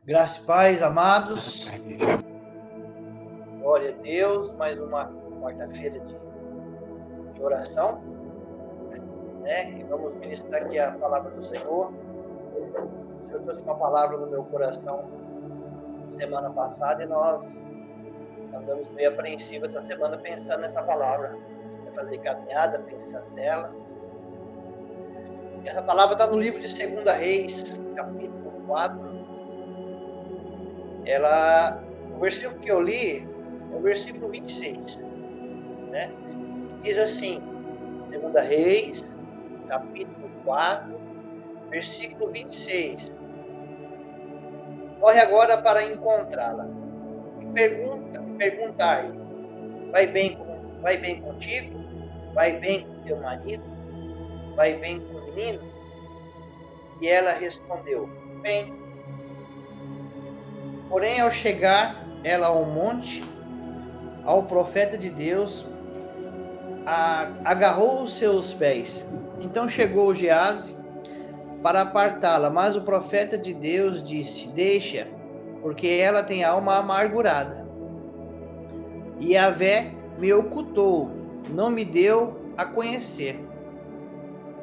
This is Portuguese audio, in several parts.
Graça e paz, amados. Glória a Deus, mais uma quarta-feira de, de, oração. Né? E vamos ministrar aqui a palavra do Senhor. O Senhor trouxe uma palavra no meu coração semana passada e nós andamos meio apreensivos essa semana pensando nessa palavra. Fazer caminhada pensando nela. E essa palavra está no livro de 2 Reis, capítulo 4 ela, o versículo que eu li é o versículo 26, né? Diz assim, 2 Reis, capítulo 4, versículo 26. Corre agora para encontrá-la e pergunta, perguntar vai bem, vai bem contigo? Vai bem com teu marido? Vai bem com o menino? E ela respondeu, bem. Porém, ao chegar ela ao monte, ao profeta de Deus, agarrou os seus pés. Então chegou Gease para apartá-la, mas o profeta de Deus disse: Deixa, porque ela tem alma amargurada. E a vé me ocultou, não me deu a conhecer.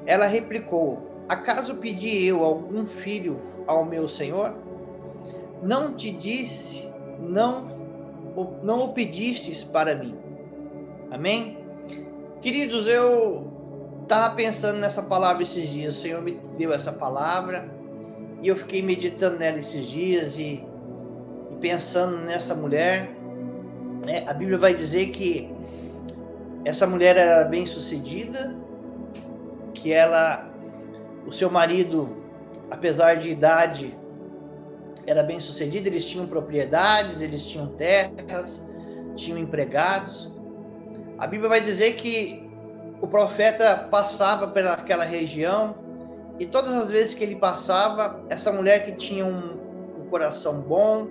Ela replicou: Acaso pedi eu algum filho ao meu senhor? Não te disse, não, não o pedistes para mim. Amém? Queridos, eu estava pensando nessa palavra esses dias, o Senhor me deu essa palavra e eu fiquei meditando nela esses dias e, e pensando nessa mulher. É, a Bíblia vai dizer que essa mulher era bem sucedida, que ela, o seu marido, apesar de idade, era bem sucedido, eles tinham propriedades, eles tinham terras, tinham empregados. A Bíblia vai dizer que o profeta passava pelaquela região e todas as vezes que ele passava, essa mulher que tinha um, um coração bom,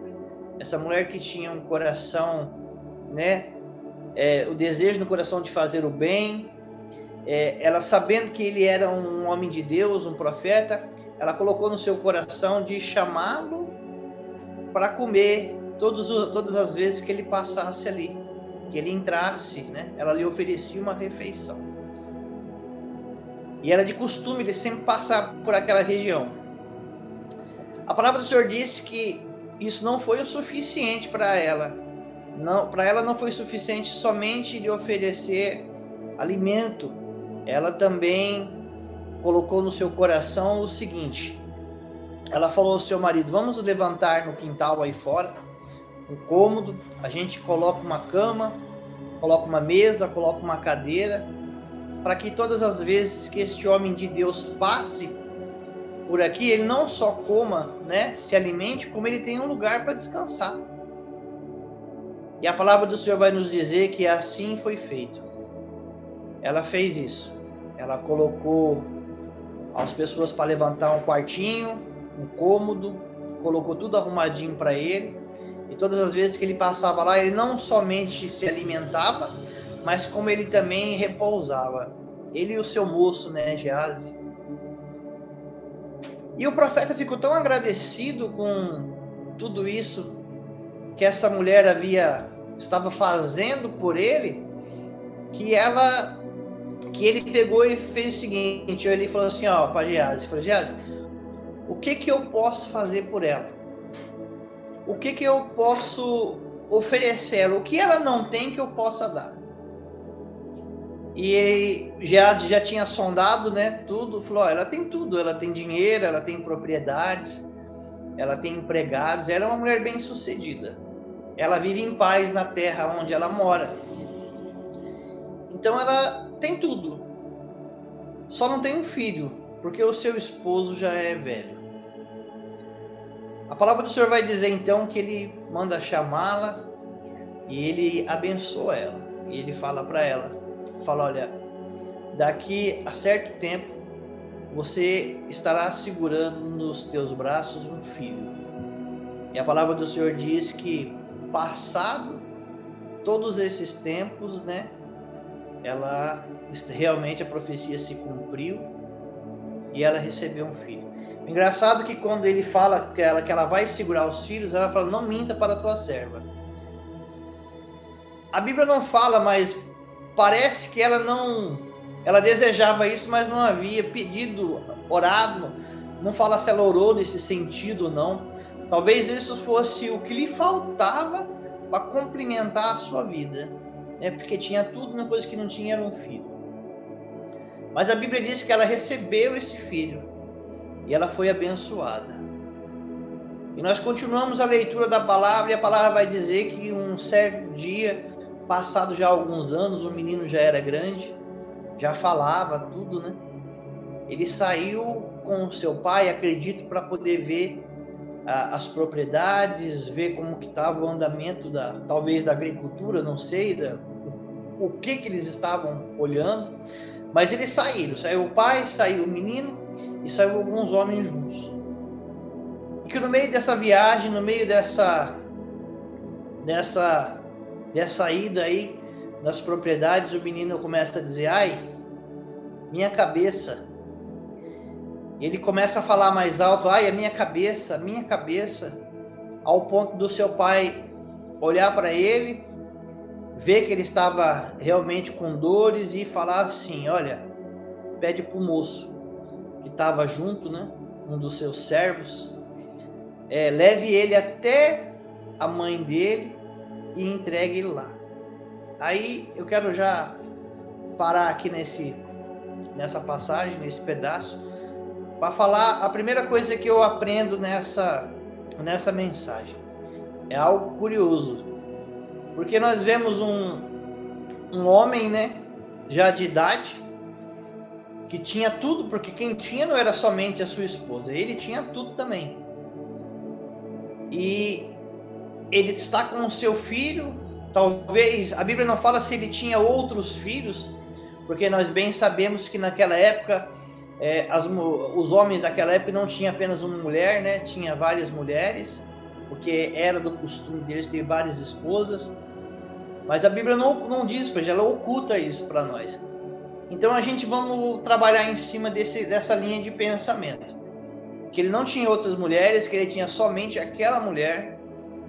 essa mulher que tinha um coração, né, é, o desejo no coração de fazer o bem, é, ela sabendo que ele era um homem de Deus, um profeta, ela colocou no seu coração de chamá-lo para comer todos, todas as vezes que ele passasse ali, que ele entrasse, né? Ela lhe oferecia uma refeição. E era de costume ele sempre passar por aquela região. A palavra do Senhor disse que isso não foi o suficiente para ela. Não, para ela não foi suficiente somente de oferecer alimento. Ela também colocou no seu coração o seguinte: ela falou ao seu marido: Vamos levantar no quintal aí fora, um cômodo, a gente coloca uma cama, coloca uma mesa, coloca uma cadeira, para que todas as vezes que este homem de Deus passe por aqui, ele não só coma, né, se alimente, como ele tem um lugar para descansar. E a palavra do Senhor vai nos dizer que assim foi feito. Ela fez isso. Ela colocou as pessoas para levantar um quartinho, um cômodo, colocou tudo arrumadinho para ele. E todas as vezes que ele passava lá, ele não somente se alimentava, mas como ele também repousava. Ele e o seu moço, né, Gease. E o profeta ficou tão agradecido com tudo isso que essa mulher havia estava fazendo por ele, que ela que ele pegou e fez o seguinte, ele falou assim, ó, para Gease, falou, Gease, o que que eu posso fazer por ela? O que que eu posso oferecer? O que ela não tem que eu possa dar? E já já tinha sondado, né, tudo, falou, ela tem tudo, ela tem dinheiro, ela tem propriedades, ela tem empregados, ela é uma mulher bem-sucedida. Ela vive em paz na terra onde ela mora. Então ela tem tudo. Só não tem um filho, porque o seu esposo já é velho. A palavra do Senhor vai dizer então que ele manda chamá-la e ele abençoa ela. E ele fala para ela, fala, olha, daqui a certo tempo você estará segurando nos teus braços um filho. E a palavra do Senhor diz que passado todos esses tempos, né, ela realmente a profecia se cumpriu e ela recebeu um filho. Engraçado que quando ele fala que ela, que ela vai segurar os filhos, ela fala: Não minta para a tua serva. A Bíblia não fala, mas parece que ela não. Ela desejava isso, mas não havia pedido, orado. Não fala se ela orou nesse sentido ou não. Talvez isso fosse o que lhe faltava para complementar a sua vida. Né? Porque tinha tudo, uma coisa que não tinha era um filho. Mas a Bíblia diz que ela recebeu esse filho e ela foi abençoada. E nós continuamos a leitura da palavra e a palavra vai dizer que um certo dia, passado já alguns anos, o menino já era grande, já falava tudo, né? Ele saiu com o seu pai, acredito, para poder ver ah, as propriedades, ver como que estava o andamento da, talvez da agricultura, não sei, da, o que que eles estavam olhando. Mas eles saíram, saiu o pai, saiu o menino e saiu alguns homens juntos. E que no meio dessa viagem, no meio dessa dessa dessa ida aí das propriedades, o menino começa a dizer: "Ai, minha cabeça". E ele começa a falar mais alto: "Ai, a minha cabeça, minha cabeça", ao ponto do seu pai olhar para ele ver que ele estava realmente com dores e falar assim: Olha, pede para o moço que estava junto, né, um dos seus servos, é, leve ele até a mãe dele e entregue ele lá. Aí eu quero já parar aqui nesse, nessa passagem, nesse pedaço, para falar a primeira coisa que eu aprendo nessa, nessa mensagem. É algo curioso. Porque nós vemos um, um homem, né, já de idade, que tinha tudo, porque quem tinha não era somente a sua esposa, ele tinha tudo também. E ele está com o seu filho, talvez, a Bíblia não fala se ele tinha outros filhos, porque nós bem sabemos que naquela época é, as, os homens daquela época não tinham apenas uma mulher, né? Tinha várias mulheres, porque era do costume deles ter várias esposas. Mas a Bíblia não, não diz ela oculta isso para nós. Então a gente vamos trabalhar em cima desse, dessa linha de pensamento. Que ele não tinha outras mulheres, que ele tinha somente aquela mulher,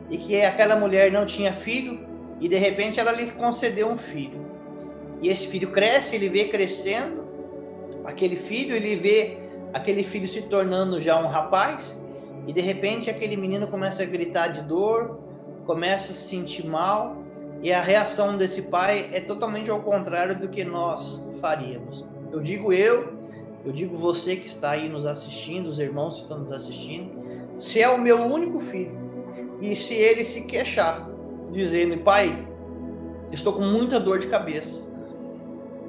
e que aquela mulher não tinha filho, e de repente ela lhe concedeu um filho. E esse filho cresce, ele vê crescendo, aquele filho, ele vê aquele filho se tornando já um rapaz, e de repente aquele menino começa a gritar de dor, começa a se sentir mal, e a reação desse pai é totalmente ao contrário do que nós faríamos. Eu digo eu, eu digo você que está aí nos assistindo, os irmãos que estão nos assistindo, se é o meu único filho e se ele se queixar, dizendo: Pai, estou com muita dor de cabeça,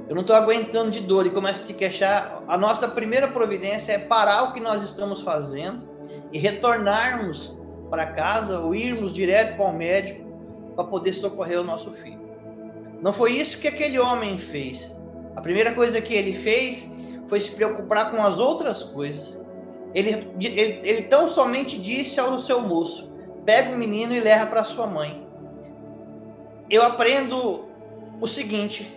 eu não estou aguentando de dor e começa a se queixar, a nossa primeira providência é parar o que nós estamos fazendo e retornarmos para casa ou irmos direto para o médico para poder socorrer o nosso filho. Não foi isso que aquele homem fez. A primeira coisa que ele fez foi se preocupar com as outras coisas. Ele, ele, ele tão somente disse ao seu moço: pega o menino e leva para sua mãe. Eu aprendo o seguinte: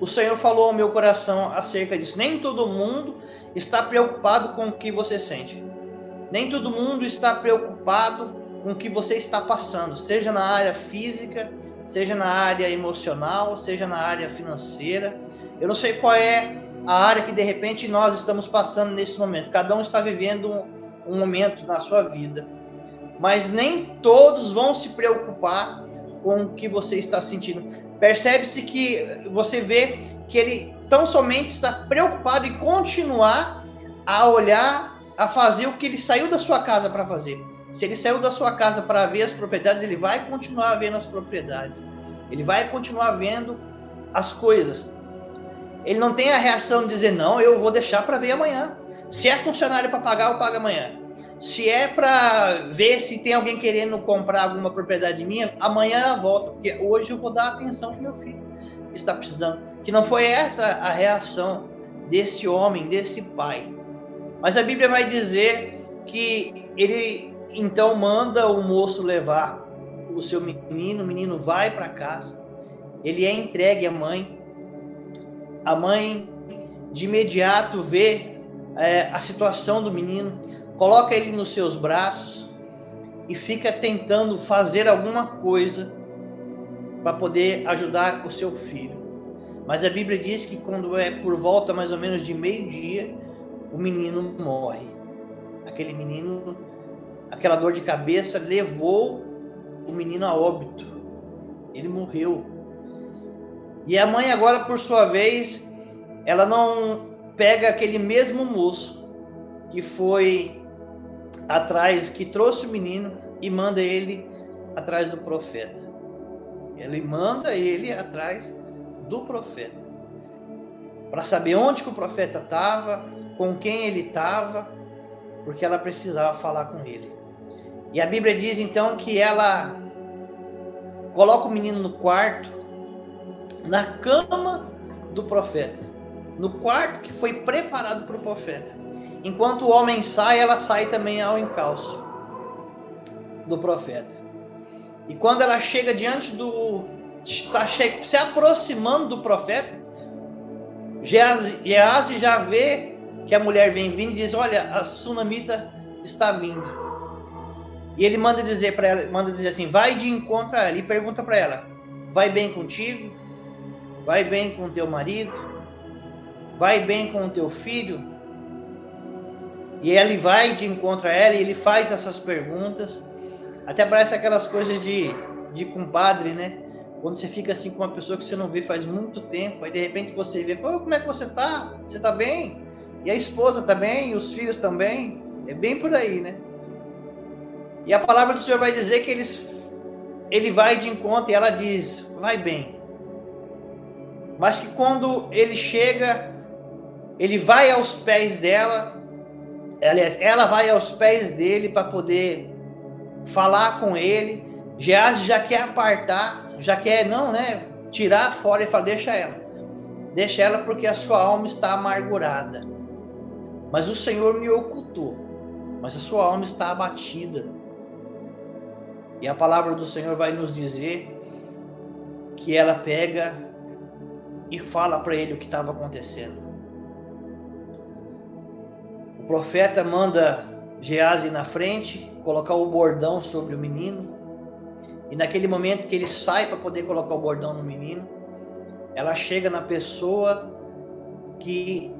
o Senhor falou ao meu coração acerca disso. Nem todo mundo está preocupado com o que você sente. Nem todo mundo está preocupado com o que você está passando, seja na área física, seja na área emocional, seja na área financeira. Eu não sei qual é a área que de repente nós estamos passando nesse momento. Cada um está vivendo um, um momento na sua vida. Mas nem todos vão se preocupar com o que você está sentindo. Percebe-se que você vê que ele tão somente está preocupado em continuar a olhar, a fazer o que ele saiu da sua casa para fazer. Se ele saiu da sua casa para ver as propriedades, ele vai continuar vendo as propriedades. Ele vai continuar vendo as coisas. Ele não tem a reação de dizer, não, eu vou deixar para ver amanhã. Se é funcionário para pagar, eu pago amanhã. Se é para ver se tem alguém querendo comprar alguma propriedade minha, amanhã ela volta, porque hoje eu vou dar atenção para meu filho que está precisando. Que não foi essa a reação desse homem, desse pai. Mas a Bíblia vai dizer que ele então manda o moço levar o seu menino, o menino vai para casa, ele é entregue à mãe. A mãe de imediato vê é, a situação do menino, coloca ele nos seus braços e fica tentando fazer alguma coisa para poder ajudar o seu filho. Mas a Bíblia diz que quando é por volta mais ou menos de meio-dia, o menino morre. Aquele menino, aquela dor de cabeça levou o menino a óbito. Ele morreu. E a mãe agora, por sua vez, ela não pega aquele mesmo moço que foi atrás, que trouxe o menino e manda ele atrás do profeta. Ele manda ele atrás do profeta para saber onde que o profeta estava, com quem ele estava, porque ela precisava falar com ele. E a Bíblia diz então que ela coloca o menino no quarto, na cama do profeta, no quarto que foi preparado para o profeta. Enquanto o homem sai, ela sai também ao encalço do profeta. E quando ela chega diante do. está se aproximando do profeta, Geazi já vê que a mulher vem vindo e diz: Olha, a sunamita está vindo. E ele manda dizer para ela, manda dizer assim: Vai de encontro a ela e pergunta para ela: Vai bem contigo? Vai bem com teu marido? Vai bem com teu filho? E ele vai de encontro a ela e ele faz essas perguntas. Até parece aquelas coisas de, de compadre, né? Quando você fica assim com uma pessoa que você não vê faz muito tempo, aí de repente você vê, Pô, como é que você tá? Você tá bem? E a esposa também, e os filhos também. É bem por aí, né? E a palavra do Senhor vai dizer que eles, ele vai de encontro e ela diz, vai bem. Mas que quando ele chega, ele vai aos pés dela, aliás, ela vai aos pés dele para poder falar com ele. Geazi já quer apartar, já quer não, né, tirar fora e falar deixa ela. Deixa ela porque a sua alma está amargurada. Mas o Senhor me ocultou. Mas a sua alma está abatida. E a palavra do Senhor vai nos dizer que ela pega e fala para ele o que estava acontecendo. O profeta manda Geazi na frente, colocar o bordão sobre o menino. E naquele momento que ele sai para poder colocar o bordão no menino, ela chega na pessoa que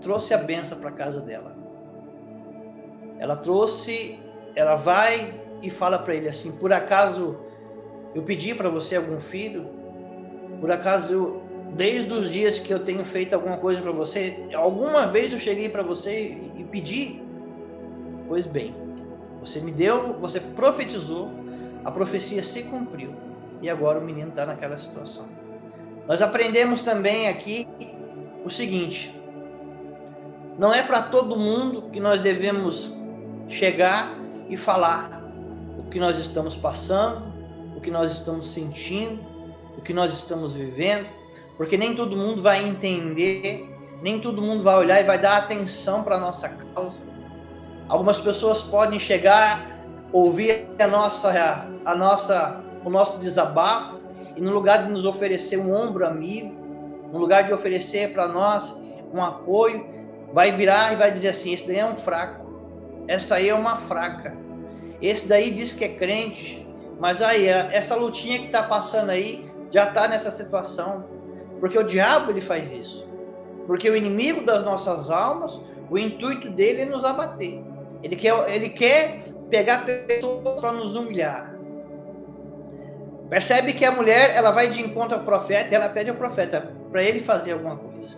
trouxe a benção para casa dela. Ela trouxe, ela vai e fala para ele assim: Por acaso eu pedi para você algum filho? Por acaso desde os dias que eu tenho feito alguma coisa para você, alguma vez eu cheguei para você e pedi? Pois bem, você me deu, você profetizou, a profecia se cumpriu e agora o menino está naquela situação. Nós aprendemos também aqui o seguinte: não é para todo mundo que nós devemos chegar e falar que nós estamos passando, o que nós estamos sentindo, o que nós estamos vivendo, porque nem todo mundo vai entender, nem todo mundo vai olhar e vai dar atenção para a nossa causa. Algumas pessoas podem chegar, ouvir a nossa, a nossa, o nosso desabafo e no lugar de nos oferecer um ombro amigo, no lugar de oferecer para nós um apoio, vai virar e vai dizer assim: esse daí é um fraco, essa aí é uma fraca, esse daí diz que é crente, mas aí essa lutinha que está passando aí já está nessa situação, porque o diabo ele faz isso, porque o inimigo das nossas almas, o intuito dele é nos abater. Ele quer, ele quer pegar pessoas para nos humilhar. Percebe que a mulher ela vai de encontro ao profeta ela pede ao profeta para ele fazer alguma coisa.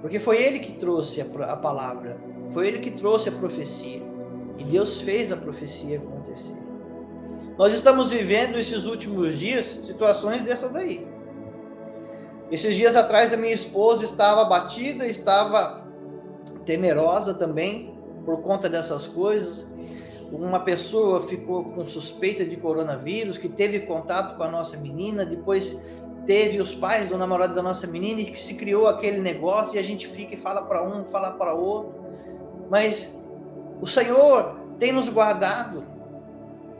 Porque foi ele que trouxe a, a palavra, foi ele que trouxe a profecia. E Deus fez a profecia acontecer. Nós estamos vivendo esses últimos dias situações dessa daí. Esses dias atrás a minha esposa estava abatida, estava temerosa também, por conta dessas coisas. Uma pessoa ficou com suspeita de coronavírus, que teve contato com a nossa menina, depois teve os pais do namorado da nossa menina e que se criou aquele negócio e a gente fica e fala para um, fala para outro. Mas o Senhor tem nos guardado.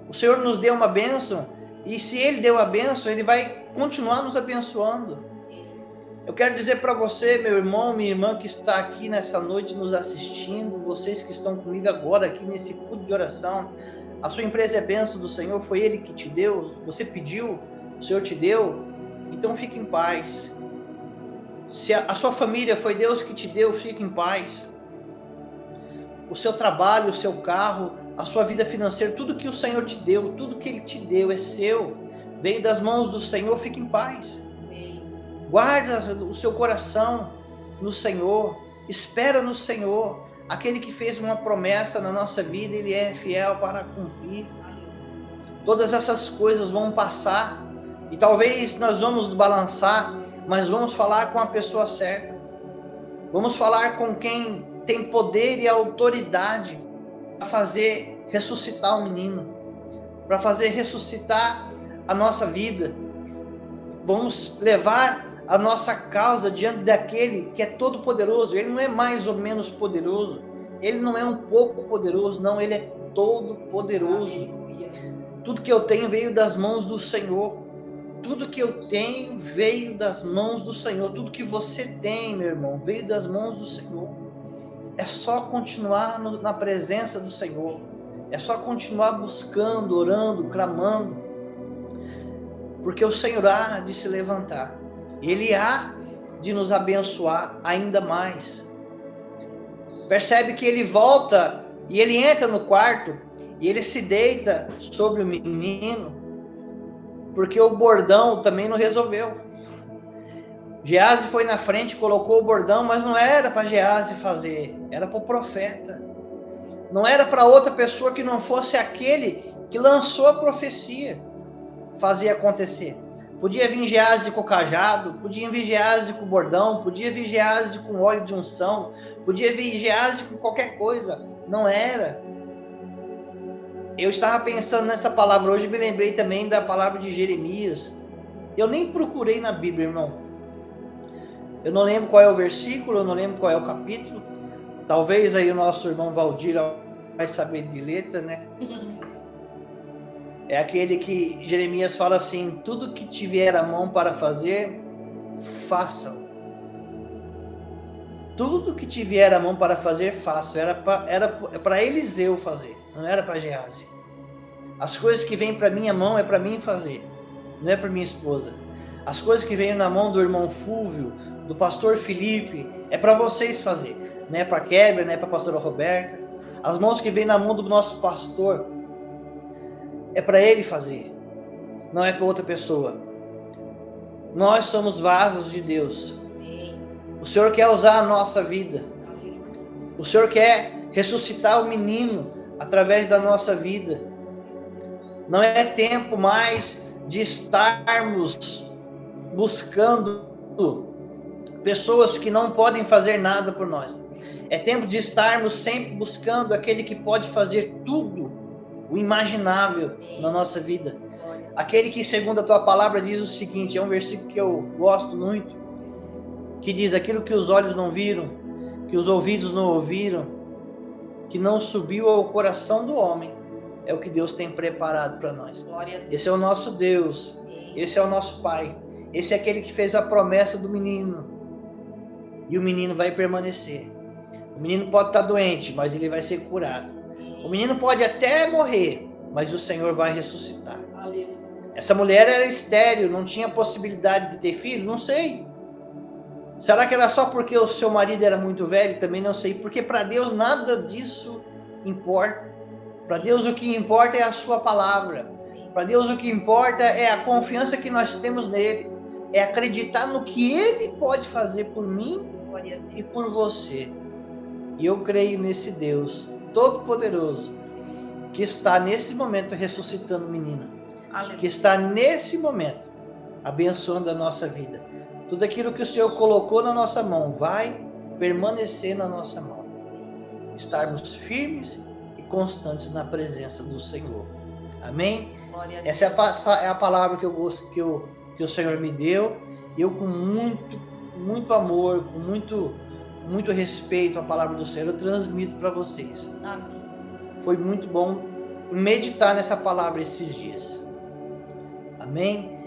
O Senhor nos deu uma bênção e se Ele deu a bênção, Ele vai continuar nos abençoando. Eu quero dizer para você, meu irmão, minha irmã que está aqui nessa noite nos assistindo, vocês que estão comigo agora aqui nesse culto de oração, a sua empresa é benção do Senhor, foi Ele que te deu, você pediu, o Senhor te deu, então fique em paz. Se a, a sua família foi Deus que te deu, fique em paz. O seu trabalho, o seu carro, a sua vida financeira, tudo que o Senhor te deu, tudo que Ele te deu é seu, veio das mãos do Senhor, fique em paz. Guarda o seu coração no Senhor, espera no Senhor. Aquele que fez uma promessa na nossa vida, ele é fiel para cumprir. Todas essas coisas vão passar e talvez nós vamos balançar, mas vamos falar com a pessoa certa. Vamos falar com quem tem poder e autoridade para fazer ressuscitar o menino, para fazer ressuscitar a nossa vida. Vamos levar a nossa causa diante daquele que é todo poderoso. Ele não é mais ou menos poderoso. Ele não é um pouco poderoso, não, ele é todo poderoso. Tudo que eu tenho veio das mãos do Senhor. Tudo que eu tenho veio das mãos do Senhor. Tudo que você tem, meu irmão, veio das mãos do Senhor. É só continuar no, na presença do Senhor. É só continuar buscando, orando, clamando. Porque o Senhor há de se levantar. Ele há de nos abençoar ainda mais. Percebe que ele volta e ele entra no quarto e ele se deita sobre o menino, porque o bordão também não resolveu. Gease foi na frente, colocou o bordão, mas não era para Gease fazer, era para o profeta. Não era para outra pessoa que não fosse aquele que lançou a profecia fazer acontecer. Podia vir Gease com cajado, podia vir Gease com bordão, podia vir Gease com óleo de unção, podia vir Gease com qualquer coisa. Não era. Eu estava pensando nessa palavra hoje e me lembrei também da palavra de Jeremias. Eu nem procurei na Bíblia, irmão. Eu não lembro qual é o versículo, eu não lembro qual é o capítulo. Talvez aí o nosso irmão Valdir vai saber de letra, né? É aquele que Jeremias fala assim: tudo que tiver a mão para fazer, façam. Tudo que tiver a mão para fazer, façam. Era para era Eliseu fazer, não era para Gease. As coisas que vêm para minha mão é para mim fazer, não é para minha esposa. As coisas que vêm na mão do irmão Fúvio, do pastor Felipe, é para vocês fazer. Não é para Keber, não é para pastora Roberta. As mãos que vêm na mão do nosso pastor, é para ele fazer, não é para outra pessoa. Nós somos vasos de Deus. O Senhor quer usar a nossa vida. O Senhor quer ressuscitar o menino através da nossa vida. Não é tempo mais de estarmos buscando pessoas que não podem fazer nada por nós. É tempo de estarmos sempre buscando aquele que pode fazer tudo o imaginável na nossa vida. Aquele que, segundo a tua palavra, diz o seguinte: é um versículo que eu gosto muito, que diz: aquilo que os olhos não viram, que os ouvidos não ouviram, que não subiu ao coração do homem, é o que Deus tem preparado para nós. Esse é o nosso Deus, esse é o nosso Pai, esse é aquele que fez a promessa do menino, e o menino vai permanecer. O menino pode estar doente, mas ele vai ser curado. O menino pode até morrer, mas o Senhor vai ressuscitar. Essa mulher era estéril, não tinha possibilidade de ter filho? Não sei. Será que era só porque o seu marido era muito velho? Também não sei. Porque para Deus nada disso importa. Para Deus o que importa é a sua palavra. Para Deus o que importa é a confiança que nós temos nele. É acreditar no que ele pode fazer por mim e por você. E eu creio nesse Deus Todo-Poderoso, que está nesse momento ressuscitando o menino, Aleluia. que está nesse momento abençoando a nossa vida. Tudo aquilo que o Senhor colocou na nossa mão vai permanecer na nossa mão. Estarmos firmes e constantes na presença do Senhor. Amém? Essa é a, é a, palavra que eu gosto que, eu, que o Senhor me deu. Eu com muito, muito amor, com muito muito respeito à palavra do Senhor, eu transmito para vocês. Amém. Foi muito bom meditar nessa palavra esses dias. Amém?